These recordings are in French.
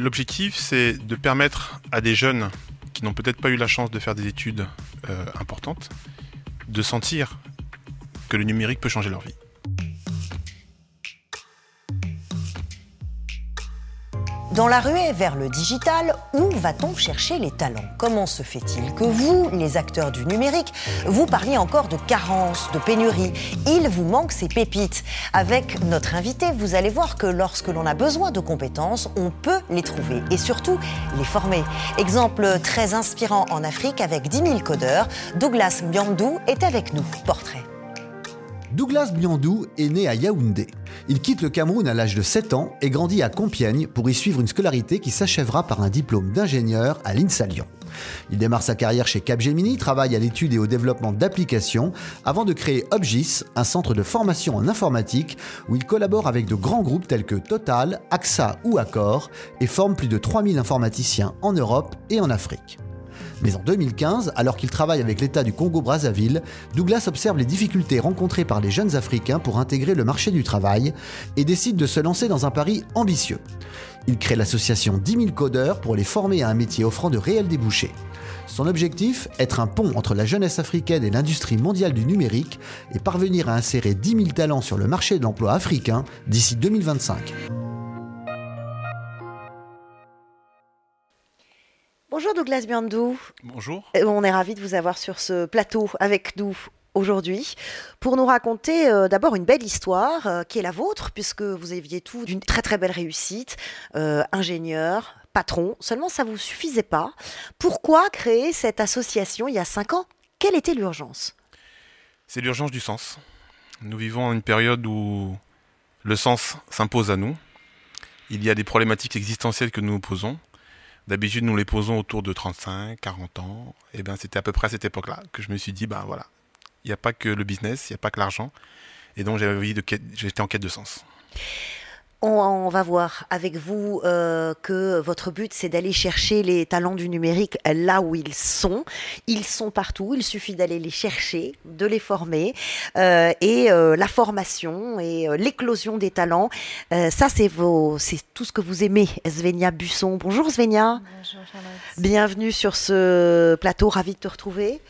l'objectif, c'est de permettre à des jeunes qui n'ont peut-être pas eu la chance de faire des études euh, importantes, de sentir que le numérique peut changer leur vie. Dans la ruée vers le digital, où va-t-on chercher les talents? Comment se fait-il que vous, les acteurs du numérique, vous parliez encore de carence, de pénurie? Il vous manque ces pépites. Avec notre invité, vous allez voir que lorsque l'on a besoin de compétences, on peut les trouver et surtout les former. Exemple très inspirant en Afrique avec 10 000 codeurs, Douglas Biandou est avec nous. Portrait. Douglas Biandou est né à Yaoundé. Il quitte le Cameroun à l'âge de 7 ans et grandit à Compiègne pour y suivre une scolarité qui s'achèvera par un diplôme d'ingénieur à l'INSA Lyon. Il démarre sa carrière chez Capgemini, travaille à l'étude et au développement d'applications avant de créer Obgis, un centre de formation en informatique où il collabore avec de grands groupes tels que Total, AXA ou Accor et forme plus de 3000 informaticiens en Europe et en Afrique. Mais en 2015, alors qu'il travaille avec l'État du Congo-Brazzaville, Douglas observe les difficultés rencontrées par les jeunes Africains pour intégrer le marché du travail et décide de se lancer dans un pari ambitieux. Il crée l'association 10 000 codeurs pour les former à un métier offrant de réels débouchés. Son objectif, être un pont entre la jeunesse africaine et l'industrie mondiale du numérique et parvenir à insérer 10 000 talents sur le marché de l'emploi africain d'ici 2025. Bonjour Douglas Biandou. Bonjour. Euh, On est ravis de vous avoir sur ce plateau avec nous aujourd'hui pour nous raconter euh, d'abord une belle histoire euh, qui est la vôtre puisque vous aviez tout d'une très très belle réussite, euh, ingénieur, patron, seulement ça vous suffisait pas. Pourquoi créer cette association il y a cinq ans? Quelle était l'urgence? C'est l'urgence du sens. Nous vivons une période où le sens s'impose à nous. Il y a des problématiques existentielles que nous nous posons. D'habitude, nous les posons autour de 35, 40 ans. Et ben, c'était à peu près à cette époque-là que je me suis dit, ben voilà, il n'y a pas que le business, il n'y a pas que l'argent. Et donc, j'avais envie de j'étais en quête de sens. On, on va voir avec vous euh, que votre but, c'est d'aller chercher les talents du numérique là où ils sont. Ils sont partout, il suffit d'aller les chercher, de les former. Euh, et euh, la formation et euh, l'éclosion des talents, euh, ça, c'est vos, c'est tout ce que vous aimez, Svenia Busson. Bonjour Svenia, Bonjour Charlotte. bienvenue sur ce plateau, ravi de te retrouver.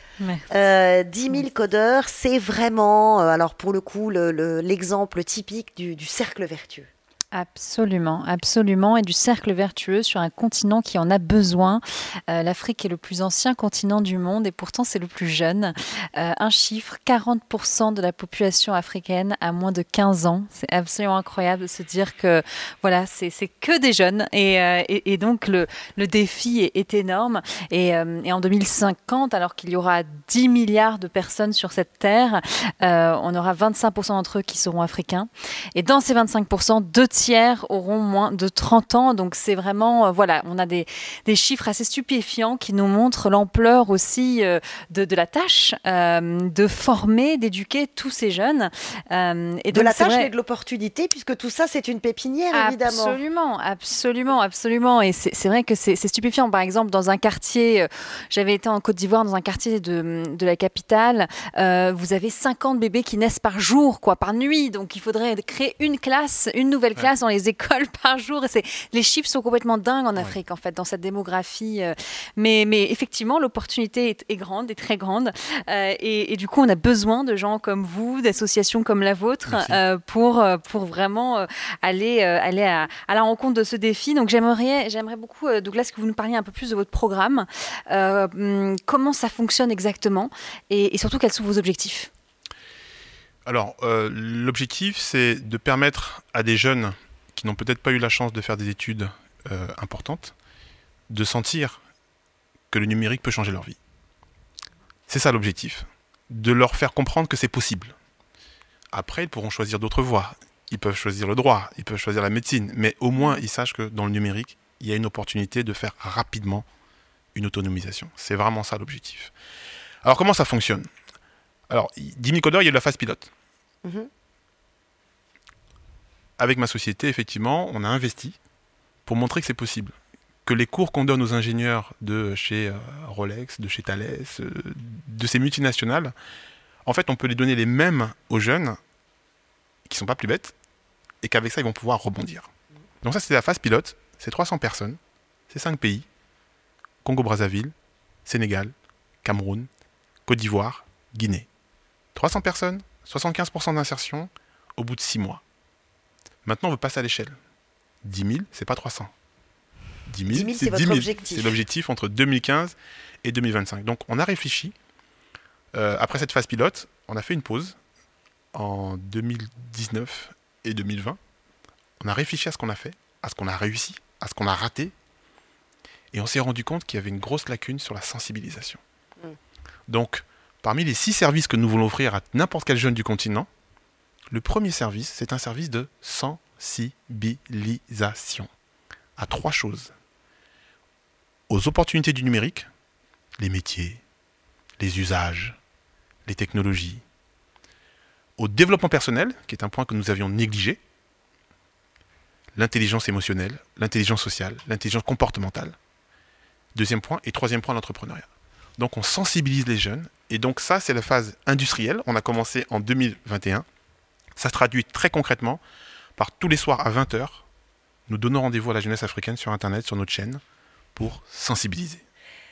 Euh, 10 000 codeurs, c'est vraiment, euh, alors pour le coup, le- le- l'exemple typique du, du cercle vertueux. Absolument, absolument, et du cercle vertueux sur un continent qui en a besoin. Euh, L'Afrique est le plus ancien continent du monde et pourtant c'est le plus jeune. Euh, un chiffre, 40% de la population africaine a moins de 15 ans. C'est absolument incroyable de se dire que voilà, c'est que des jeunes et, euh, et, donc le, le défi est, est énorme. Et, euh, et en 2050, alors qu'il y aura 10 milliards de personnes sur cette terre, euh, on aura 25% d'entre eux qui seront africains. Et dans ces 25%, deux tiers auront moins de 30 ans. Donc c'est vraiment, euh, voilà, on a des, des chiffres assez stupéfiants qui nous montrent l'ampleur aussi euh, de, de la tâche euh, de former, d'éduquer tous ces jeunes. Et de donc, la tâche vrai- et de l'opportunité, puisque tout ça, c'est une pépinière, évidemment. Absolument, absolument, absolument. Et c'est vrai que c'est stupéfiant. Par exemple, dans un quartier, j'avais été en Côte d'Ivoire, dans un quartier de, de la capitale, vous avez 50 bébés qui naissent par jour, quoi, par nuit. Donc il faudrait créer une classe, une nouvelle classe dans les écoles par jour. Et les chiffres sont complètement dingues en Afrique, en fait, dans cette démographie. euh. Mais, mais effectivement, l'opportunité est, est grande, est très grande. Euh, et, et du coup, on a besoin de gens comme vous, d'associations comme la vôtre, euh, pour, pour vraiment aller, aller à, à la rencontre de ce défi. Donc j'aimerais, j'aimerais beaucoup, Douglas, que vous nous parliez un peu plus de votre programme. Euh, hum, comment ça fonctionne exactement? Et, et surtout quels sont vos objectifs? Alors, euh, l'objectif, c'est de permettre à des jeunes qui n'ont peut-être pas eu la chance de faire des études euh, importantes de sentir que le numérique peut changer leur vie. C'est ça l'objectif. De leur faire comprendre que c'est possible. Après, ils pourront choisir d'autres voies. Ils peuvent choisir le droit, ils peuvent choisir la médecine, mais au moins ils sachent que dans le numérique, il y a une opportunité de faire rapidement une autonomisation. C'est vraiment ça l'objectif. Alors comment ça fonctionne? Alors, 10 000 codeurs, il y a de la phase pilote. Mhm. Avec ma société, effectivement, on a investi pour montrer que c'est possible. Que les cours qu'on donne aux ingénieurs de chez euh, Rolex, de chez Thales, euh, de ces multinationales, en fait, on peut les donner les mêmes aux jeunes qui sont pas plus bêtes et qu'avec ça, ils vont pouvoir rebondir. Donc ça, c'est la phase pilote. c'est 300 personnes, c'est 5 pays, Congo-Brazzaville, Sénégal, Cameroun, Côte d'Ivoire, Guinée. 300 personnes, 75% d'insertion au bout de 6 mois. Maintenant, on veut passer à l'échelle. 10 000, c'est pas 300. 10 000, c'est votre objectif. C'est l'objectif entre 2015 et 2025. Donc, on a réfléchi. Euh, après cette phase pilote, on a fait une pause en 2019 et 2020. On a réfléchi à ce qu'on a fait, à ce qu'on a réussi, à ce qu'on a raté. Et on s'est rendu compte qu'il y avait une grosse lacune sur la sensibilisation. Mm. Donc, parmi les six services que nous voulons offrir à n'importe quel jeune du continent, le premier service, c'est un service de sensibilisation à trois choses. Aux opportunités du numérique, les métiers, les usages, les technologies. Au développement personnel, qui est un point que nous avions négligé, l'intelligence émotionnelle, l'intelligence sociale, l'intelligence comportementale. Deuxième point. Et troisième point, l'entrepreneuriat. Donc on sensibilise les jeunes. Et donc ça, c'est la phase industrielle. On a commencé en 2021. Ça se traduit très concrètement par tous les soirs à 20h. Nous donnons rendez-vous à la jeunesse africaine sur Internet, sur notre chaîne, pour sensibiliser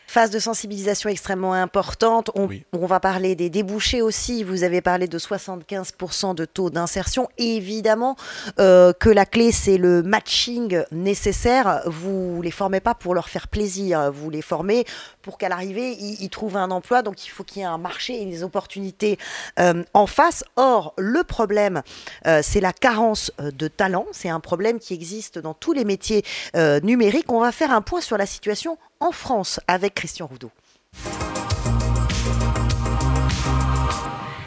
phase de sensibilisation extrêmement importante. On, va parler des débouchés aussi. Vous avez parlé de 75% de taux d'insertion. Évidemment euh, que la clé, c'est le matching nécessaire. Vous les formez pas pour leur faire plaisir. Vous les formez pour qu'à l'arrivée, ils, trouvent un emploi. Donc il faut qu'il y ait un marché et des opportunités euh, en face. Or, le problème, euh, c'est la carence de talent. C'est un problème qui existe dans tous les métiers numériques. On va faire un point sur la situation en France avec Christian Roudot.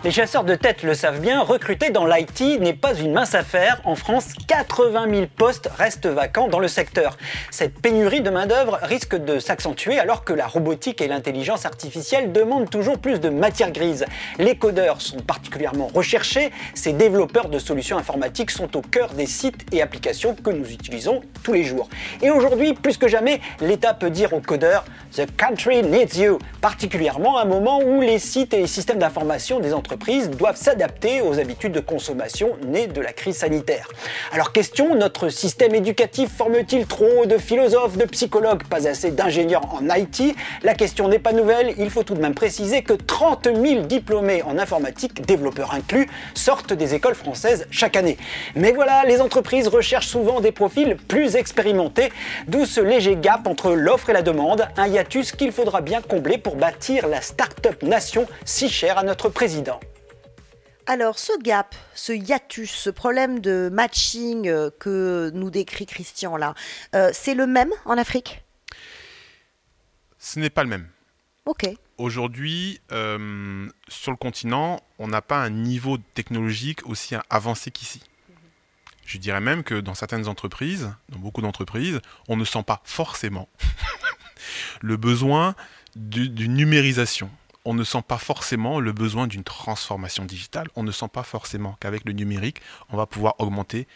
Les chasseurs de tête le savent bien, recruter dans l'IT n'est pas une mince affaire. En France, 80 000 postes restent vacants dans le secteur. Cette pénurie de main-d'œuvre risque de s'accentuer alors que la robotique et l'intelligence artificielle demandent toujours plus de matière grise. Les codeurs sont particulièrement recherchés. Ces développeurs de solutions informatiques sont au cœur des sites et applications que nous utilisons tous les jours. Et aujourd'hui, plus que jamais, l'État peut dire aux codeurs The country needs you, particulièrement à un moment où les sites et les systèmes d'information des entreprises doivent s'adapter aux habitudes de consommation nées de la crise sanitaire. Alors question, notre système éducatif forme-t-il trop de philosophes, de psychologues, pas assez d'ingénieurs en IT La question n'est pas nouvelle, il faut tout de même préciser que 30 000 diplômés en informatique, développeurs inclus, sortent des écoles françaises chaque année. Mais voilà, les entreprises recherchent souvent des profils plus expérimentés, d'où ce léger gap entre l'offre et la demande, un hiatus qu'il faudra bien combler pour bâtir la start-up nation si chère à notre président. Alors, ce gap, ce hiatus, ce problème de matching euh, que nous décrit Christian là, euh, c'est le même en Afrique? Ce n'est pas le même. Ok. Aujourd'hui, euh, sur le continent, on n'a pas un niveau technologique aussi avancé qu'ici. Je dirais même que dans certaines entreprises, dans beaucoup d'entreprises, on ne sent pas forcément le besoin d'une numérisation on ne sent pas forcément le besoin d'une transformation digitale. On ne sent pas forcément qu'avec le numérique, on va pouvoir augmenter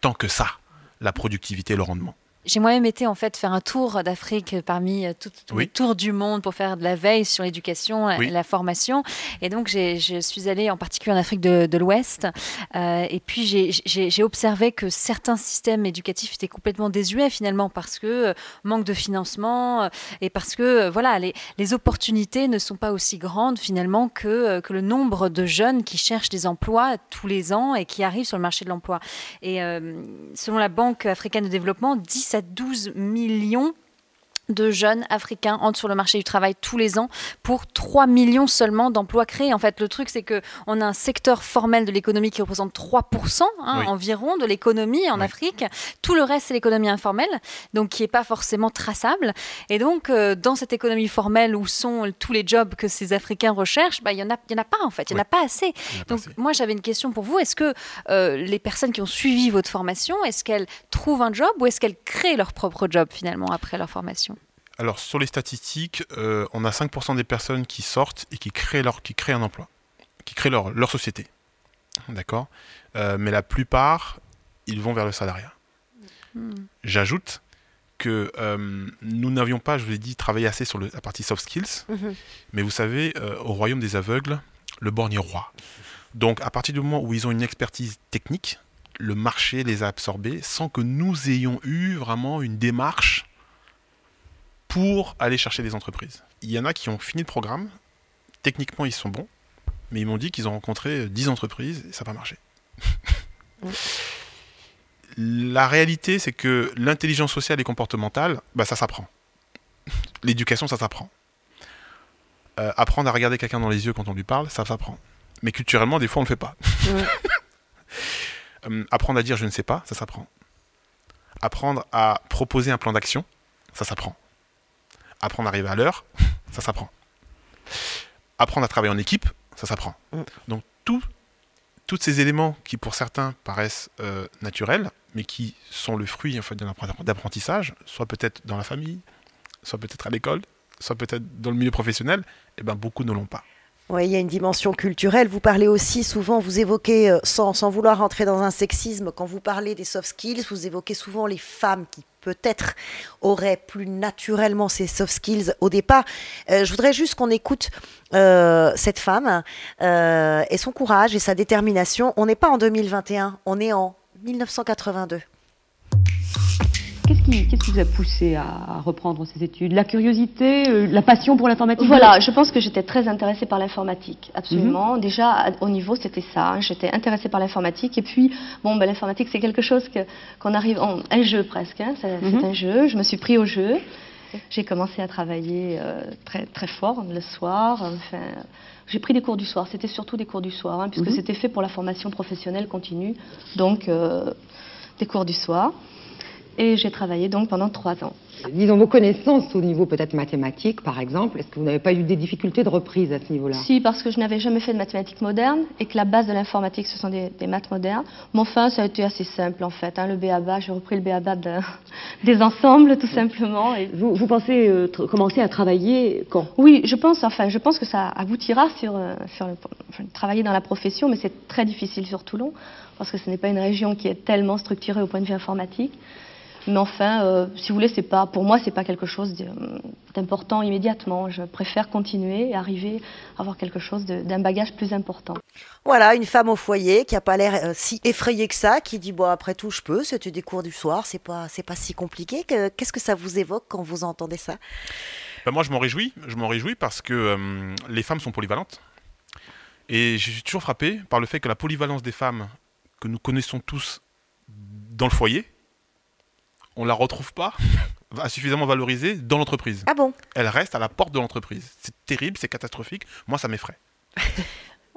tant que ça la productivité et le rendement. J'ai moi-même été en fait faire un tour d'Afrique parmi euh, tous les tours du monde pour faire de la veille sur l'éducation et la formation. Et donc je suis allée en particulier en Afrique de, l'Ouest. Euh, et puis j'ai observé que certains systèmes éducatifs étaient complètement désuets finalement parce que euh, manque de financement et parce que voilà les, les, opportunités ne sont pas aussi grandes finalement que, que le nombre de jeunes qui cherchent des emplois tous les ans et qui arrivent sur le marché de l'emploi. Et selon la Banque africaine de développement, 10 à 12 millions de jeunes africains entrent sur le marché du travail tous les ans pour 3 millions seulement d'emplois créés. En fait, le truc, c'est qu'on a un secteur formel de l'économie qui représente 3% hein, environ de l'économie en Afrique. Tout le reste, c'est l'économie informelle, donc qui n'est pas forcément traçable. Et donc, euh, dans cette économie formelle où sont tous les jobs que ces Africains recherchent, bah, il n'y en, a, y en a pas en fait, il n'y en a pas assez. donc, moi, j'avais une question pour vous. Est-ce que euh, les personnes qui ont suivi votre formation, est-ce qu'elles trouvent un job ou est-ce qu'elles créent leur propre job finalement après leur formation? Alors, sur les statistiques, euh, on a 5% des personnes qui sortent et qui créent, leur, qui créent un emploi, qui créent leur, leur société. D'accord? Euh, Mais la plupart, ils vont vers le salariat. Hmm. J'ajoute que euh, nous n'avions pas, je vous l'ai dit, travaillé assez sur la partie soft skills. Mhm. Mais vous savez, au royaume des aveugles, le borgne est roi. Donc, à partir du moment où ils ont une expertise technique, le marché les a absorbés sans que nous ayons eu vraiment une démarche pour aller chercher des entreprises. Il y en a qui ont fini le programme, techniquement ils sont bons, mais ils m'ont dit qu'ils ont rencontré 10 entreprises et ça n'a pas marché. La réalité, c'est que l'intelligence sociale et comportementale, bah, ça s'apprend. L'éducation, ça s'apprend. Euh, apprendre à regarder quelqu'un dans les yeux quand on lui parle, ça s'apprend. Mais culturellement, des fois, on ne le fait pas. Euh, apprendre à dire je ne sais pas, ça s'apprend. Apprendre à proposer un plan d'action, ça s'apprend. Apprendre à arriver à l'heure, ça s'apprend. Apprendre à travailler en équipe, ça s'apprend. Mm. Donc tout, tous ces éléments qui pour certains paraissent euh, naturels, mais qui sont le fruit en fait, d'apprentissage, soit peut-être dans la famille, soit peut-être à l'école, soit peut-être dans le milieu professionnel, eh ben, beaucoup ne l'ont pas. Oui, il y a une dimension culturelle. Vous parlez aussi souvent, vous évoquez, euh, sans, sans, vouloir rentrer dans un sexisme, quand vous parlez des soft skills, vous évoquez souvent les femmes qui peut-être auraient plus naturellement ces soft skills au départ. Euh, je voudrais juste qu'on écoute euh, cette femme et son courage et sa détermination. On n'est pas en 2021, on est en 1982. Qu'est-ce qui, vous a poussé à reprendre ces études? La curiosité, euh, la passion pour l'informatique Voilà, je pense que j'étais très intéressée par l'informatique, absolument. Mhm. Déjà, au niveau, c'était ça. Hein. J'étais intéressée par l'informatique. Et puis, bon, ben, l'informatique, c'est quelque chose qu'on arrive... En, un jeu presque, hein. c'est mhm. un jeu. Je me suis pris au jeu. J'ai commencé à travailler euh, très, très fort le soir. Enfin, j'ai pris des cours du soir. C'était surtout des cours du soir, hein, puisque mhm. c'était fait pour la formation professionnelle continue. Donc, euh, des cours du soir et j'ai travaillé donc pendant trois ans. Disons vos connaissances au niveau peut-être mathématique, par exemple, est-ce que vous n'avez pas eu des difficultés de reprise à ce niveau-là? Si, parce que je n'avais jamais fait de mathématiques modernes et que la base de l'informatique, ce sont des, maths modernes. Mais enfin, ça a été assez simple en fait. Hein. le BABA, j'ai repris le BABA des ensembles tout simplement. Et... Vous, pensez euh, commencer à travailler quand? Oui, je pense, enfin, je pense que ça aboutira sur, euh, sur le, travailler dans la profession, mais c'est très difficile sur Toulon parce que ce n'est pas une région qui est tellement structurée au point de vue informatique. Mais enfin, euh, si vous voulez, c'est pas, pour moi, c'est pas quelque chose d'important immédiatement. Je préfère continuer et arriver à avoir quelque chose d'un bagage plus important. Voilà, une femme au foyer qui a pas l'air euh, si effrayée que ça, qui dit bon après tout je peux, c'était des cours du soir, c'est pas c'est pas si compliqué. Qu'est-ce que ça vous évoque quand vous entendez ça? Ben Moi, je m'en réjouis. Je m'en réjouis parce que euh, les femmes sont polyvalentes. Et je suis toujours frappé par le fait que la polyvalence des femmes que nous connaissons tous dans le foyer, on la retrouve pas suffisamment valorisée dans l'entreprise. Ah bon? Elle reste à la porte de l'entreprise. C'est terrible, c'est catastrophique. Moi, ça m'effraie.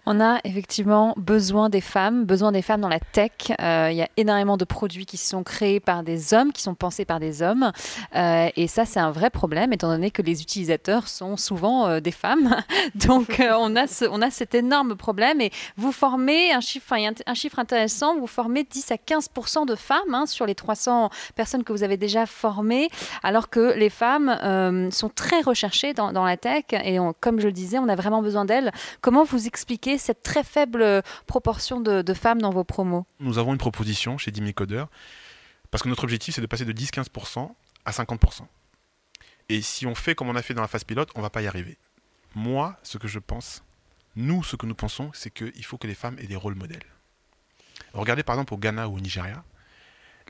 On a effectivement besoin des femmes, besoin des femmes dans la tech. Euh, il y a énormément de produits qui sont créés par des hommes, qui sont pensés par des hommes. Euh, et ça, c'est un vrai problème, étant donné que les utilisateurs sont souvent euh, des femmes. Donc, on, a on a cet énorme problème. Et vous formez, un chiffre, un chiffre intéressant, vous formez 10 à 15% de femmes hein, sur les 300 personnes que vous avez déjà formées, alors que les femmes sont très recherchées dans, dans la tech. Et comme je le disais, on a vraiment besoin d'elles. Comment vous expliquez cette très faible proportion de, femmes dans vos promos Nous avons une proposition chez Dimi Coder, parce que notre objectif, c'est de passer de 10-15% à 50%. Et si on fait comme on a fait dans la phase pilote, on va pas y arriver. Moi, ce que je pense, nous, ce que nous pensons, c'est qu'il faut que les femmes aient des rôles modèles. Regardez par exemple au Ghana ou au Nigeria,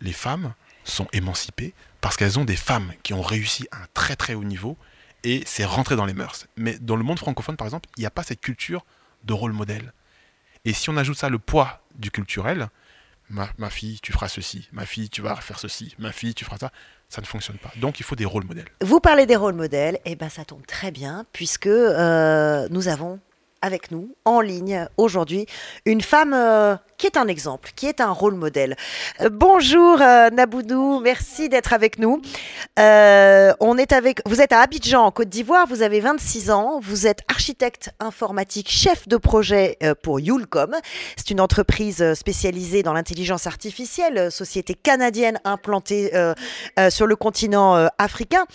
les femmes sont émancipées parce qu'elles ont des femmes qui ont réussi à un très très haut niveau et c'est rentré dans les mœurs. Mais dans le monde francophone, par exemple, il n'y a pas cette culture de rôle modèle. Et si on ajoute ça le poids du culturel, ma, fille, tu feras ceci, ma fille, tu vas faire ceci, ma fille, tu feras ça, ça ne fonctionne pas. Donc il faut des rôles modèles. Vous parlez des rôles modèles, et eh ben ça tombe très bien, puisque euh, nous avons avec nous en ligne aujourd'hui une femme euh, qui est un exemple, qui est un rôle modèle. Euh, bonjour euh, Naboudou, merci d'être avec nous. on est avec, vous êtes à Abidjan en Côte d'Ivoire, vous avez 26 ans, vous êtes architecte informatique, chef de projet pour Yulcom. C'est une entreprise spécialisée dans l'intelligence artificielle, société canadienne implantée sur le continent africain.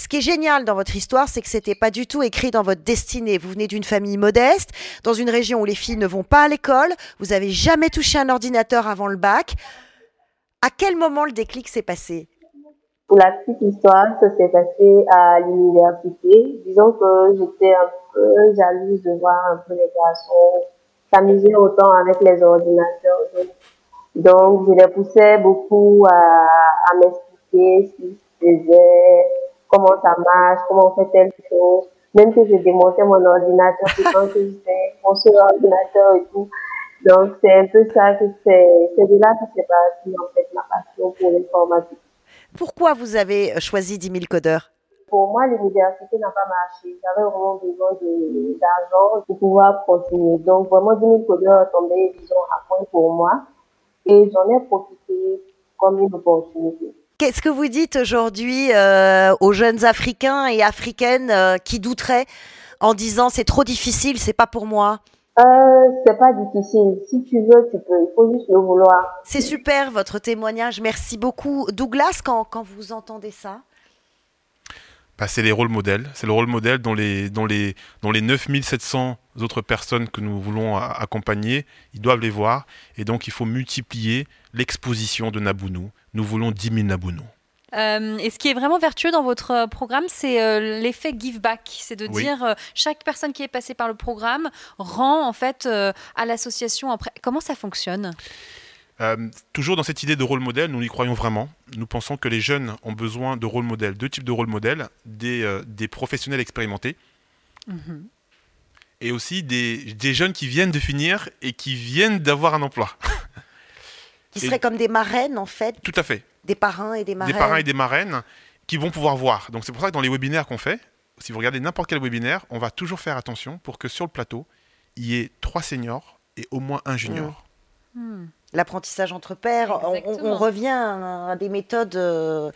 Ce qui est génial dans votre histoire, c'est que c'était pas du tout écrit dans votre destinée. Vous venez d'une famille modeste, dans une région où les filles ne vont pas à l'école, vous avez jamais touché un ordinateur avant le bac. À quel moment le déclic s'est passé? Pour la petite histoire, ça s'est passé à l'université. Disons que j'étais un peu jalouse de voir un peu les garçons s'amuser autant avec les ordinateurs. Donc, je les poussais beaucoup à, à m'expliquer ce qu'ils faisaient, comment ça marche, comment on fait telle chose. Même que je démontais mon ordinateur, quand que je fais mon seul ordinateur et tout. Donc, c'est un peu ça que c'est, c'est de là que c'est parti, en fait, ma passion pour l'informatique. Pourquoi vous avez choisi 10 000 codeurs? Pour moi, l'université n'a pas marché. J'avais vraiment besoin de, d'argent pour pouvoir continuer. Donc, vraiment, 10 000 codeurs tombaient, disons, à point pour moi. Et j'en ai profité comme une opportunité. Qu'est-ce que vous dites aujourd'hui euh, aux jeunes Africains et Africaines euh, qui douteraient en disant c'est trop difficile, c'est pas pour moi? Euh, c'est pas difficile. Si tu veux, tu peux. Il faut juste le vouloir. C'est super votre témoignage. Merci beaucoup. Douglas, quand, quand vous entendez ça? Bah, C'est les rôles modèles. C'est le rôle modèle dont les, dont, les, dont les 9700 autres personnes que nous voulons accompagner, ils doivent les voir. Et donc, il faut multiplier l'exposition de Nabounou. Nous voulons 10 000 Nabounou. Euh, et ce qui est vraiment vertueux dans votre euh, programme, c'est euh, l'effet give back. C'est de dire chaque personne qui est passée par le programme rend en fait à l'association. Comment ça fonctionne? Toujours dans cette idée de rôle modèle, nous y croyons vraiment. Nous pensons que les jeunes ont besoin de rôle modèle, deux types de rôle modèle, des, des professionnels expérimentés mhm. et aussi des, des, jeunes qui viennent de finir et qui viennent d'avoir un emploi. qui seraient comme des marraines en fait. Tout à fait. Des parrains et des marraines. Des parrains et des marraines qui vont pouvoir voir. Donc c'est pour ça que dans les webinaires qu'on fait, si vous regardez n'importe quel webinaire, on va toujours faire attention pour que sur le plateau, il y ait trois seniors et au moins un junior. Hmm. L'apprentissage entre pairs, on, revient à des méthodes euh,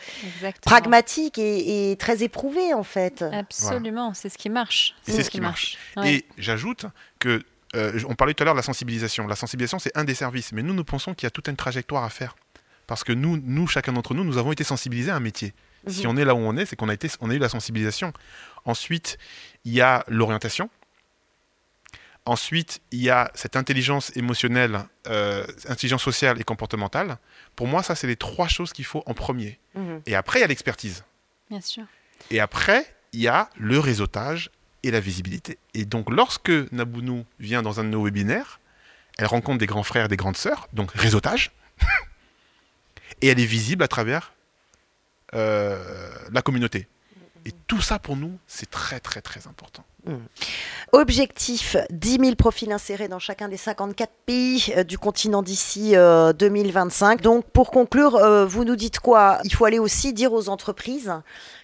pragmatiques et, très éprouvées en fait. Absolument, c'est ce qui marche. C'est ce, qui marche. Et j'ajoute que euh, on parlait tout à l'heure de la sensibilisation. La sensibilisation, c'est un des services, mais nous, nous pensons qu'il y a toute une trajectoire à faire. Parce que nous, nous chacun d'entre nous, nous avons été sensibilisés à un métier. Si mhm. on est là où on est, c'est qu'on a, été, on a eu la sensibilisation. Ensuite, il y a l'orientation. Ensuite, il y a cette intelligence émotionnelle, euh, intelligence sociale et comportementale. Pour moi, ça, c'est les trois choses qu'il faut en premier. Mhm. Et après, il y a l'expertise. Bien sûr. Et après, il y a le réseautage et la visibilité. Et donc, lorsque Nabounou vient dans un de nos webinaires, elle rencontre des grands frères et des grandes sœurs, donc réseautage. et elle est visible à travers euh, la communauté. Et tout ça, pour nous, c'est très, très, très important. Objectif 10 000 profils insérés dans chacun des 54 pays euh, du continent d'ici 2025. Euh, Donc, pour conclure, vous nous dites quoi? Il faut aller aussi dire aux entreprises,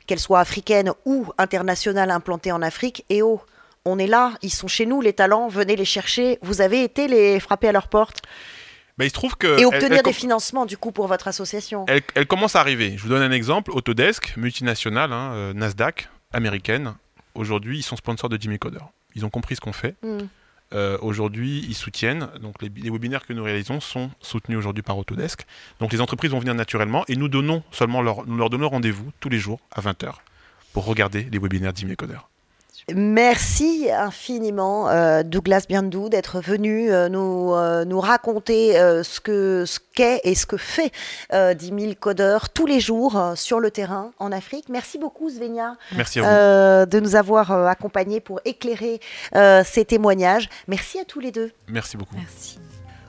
qu'elles soient africaines ou internationales implantées en Afrique, et oh, on est là, ils sont chez nous, les talents, venez les chercher. Vous avez été les frapper à leur porte mais il se trouve que et obtenir des financements du coup pour votre association. Elle, elle, commence à arriver. Je vous donne un exemple. Autodesk, multinationale, hein, euh, Nasdaq, américaine. Aujourd'hui, ils sont sponsors de Jimmy Coder. Ils ont compris ce qu'on fait. Hmm. Euh, aujourd'hui, ils soutiennent. Donc, les, webinaires que nous réalisons sont soutenus aujourd'hui par Autodesk. Donc, les entreprises vont venir naturellement et nous donnons seulement leur, nous leur donnons rendez-vous tous les jours à 20h pour regarder les webinaires Jimmy Coder. Merci infiniment, euh, Douglas Biandou, d'être venu euh, nous, euh, nous raconter ce que ce qu'est et ce que fait 10 000 codeurs tous les jours sur le terrain en Afrique. Merci beaucoup, Svenia, Merci de nous avoir accompagnés pour éclairer ces témoignages. Merci à tous les deux. Merci beaucoup. Merci.